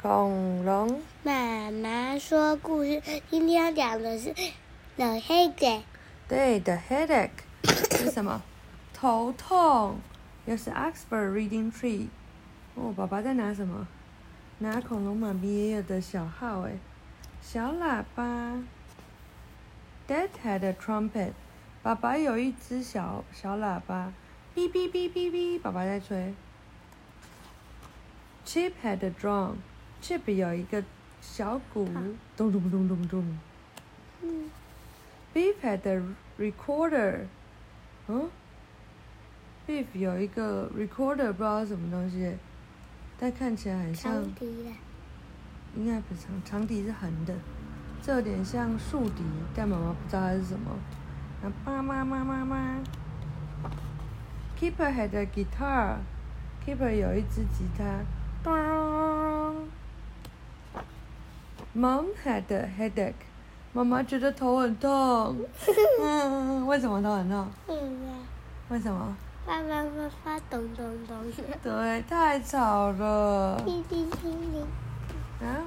恐龙。妈妈说故事，今天要讲的是 The Headache。对，The headache 是什么？头痛。又是 Oxford Reading Tree。哦，爸爸在拿什么？拿恐龙妈咪爷爷的小号哎，小喇叭。Dad had a trumpet。爸爸有一只小小喇叭，哔哔哔哔哔，爸爸在吹。Chip had a drum。Chip 有一个小鼓，咚咚咚咚咚。嗯，Beef had a recorder。嗯，Beef 有一个 recorder，不知道是什么东西，但看起来很像。应该不是长，长笛是横的，这有点像竖笛，但妈妈不知道它是什么。啊，妈妈妈妈妈。Keeper had a guitar。Keeper 有一支吉他。咚。Mom had a headache。妈妈觉得 头很痛。嗯，为什么头很痛？为什么？爸爸妈妈咚咚咚。对，太吵了。叮叮叮叮。啊。